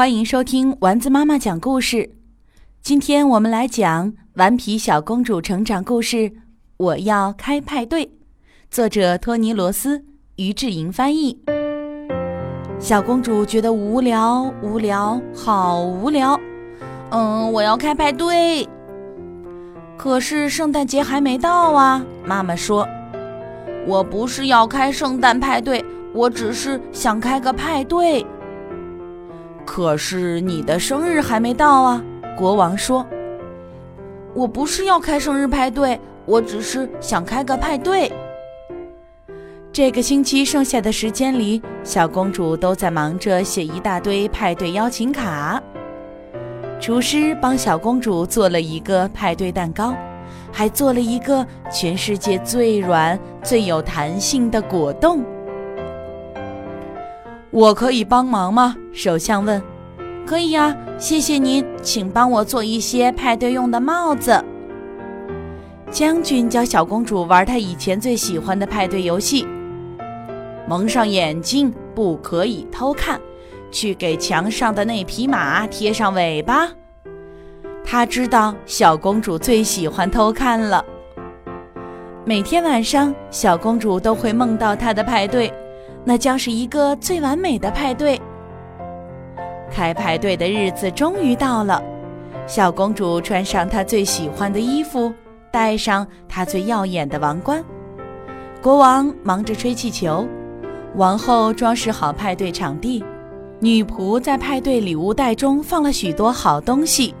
欢迎收听丸子妈妈讲故事。今天我们来讲《顽皮小公主成长故事》，我要开派对。作者托尼·罗斯，于志莹翻译。小公主觉得无聊，无聊，好无聊。嗯，我要开派对。可是圣诞节还没到啊！妈妈说：“我不是要开圣诞派对，我只是想开个派对。”可是你的生日还没到啊！国王说：“我不是要开生日派对，我只是想开个派对。”这个星期剩下的时间里，小公主都在忙着写一大堆派对邀请卡。厨师帮小公主做了一个派对蛋糕，还做了一个全世界最软、最有弹性的果冻。我可以帮忙吗？首相问。可以呀，谢谢您，请帮我做一些派对用的帽子。将军教小公主玩她以前最喜欢的派对游戏。蒙上眼睛，不可以偷看。去给墙上的那匹马贴上尾巴。他知道小公主最喜欢偷看了。每天晚上，小公主都会梦到她的派对。那将是一个最完美的派对。开派对的日子终于到了，小公主穿上她最喜欢的衣服，戴上她最耀眼的王冠。国王忙着吹气球，王后装饰好派对场地，女仆在派对礼物袋中放了许多好东西。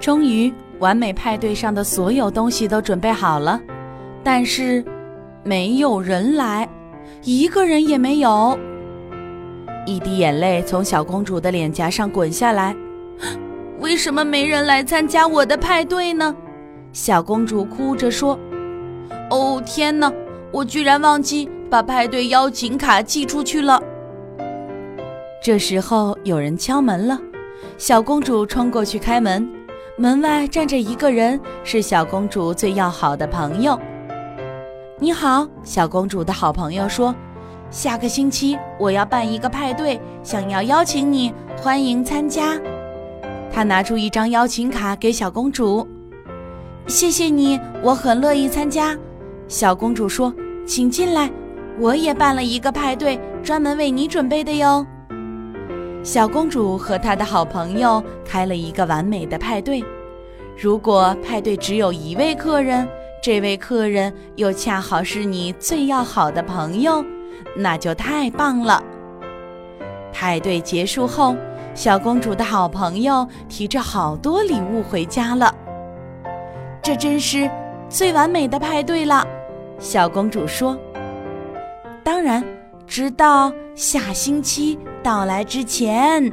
终于，完美派对上的所有东西都准备好了，但是没有人来。一个人也没有。一滴眼泪从小公主的脸颊上滚下来。为什么没人来参加我的派对呢？小公主哭着说：“哦，天哪！我居然忘记把派对邀请卡寄出去了。”这时候有人敲门了，小公主冲过去开门。门外站着一个人，是小公主最要好的朋友。你好，小公主的好朋友说：“下个星期我要办一个派对，想要邀请你，欢迎参加。”他拿出一张邀请卡给小公主。“谢谢你，我很乐意参加。”小公主说：“请进来，我也办了一个派对，专门为你准备的哟。”小公主和她的好朋友开了一个完美的派对。如果派对只有一位客人，这位客人又恰好是你最要好的朋友，那就太棒了。派对结束后，小公主的好朋友提着好多礼物回家了。这真是最完美的派对了，小公主说。当然，直到下星期到来之前。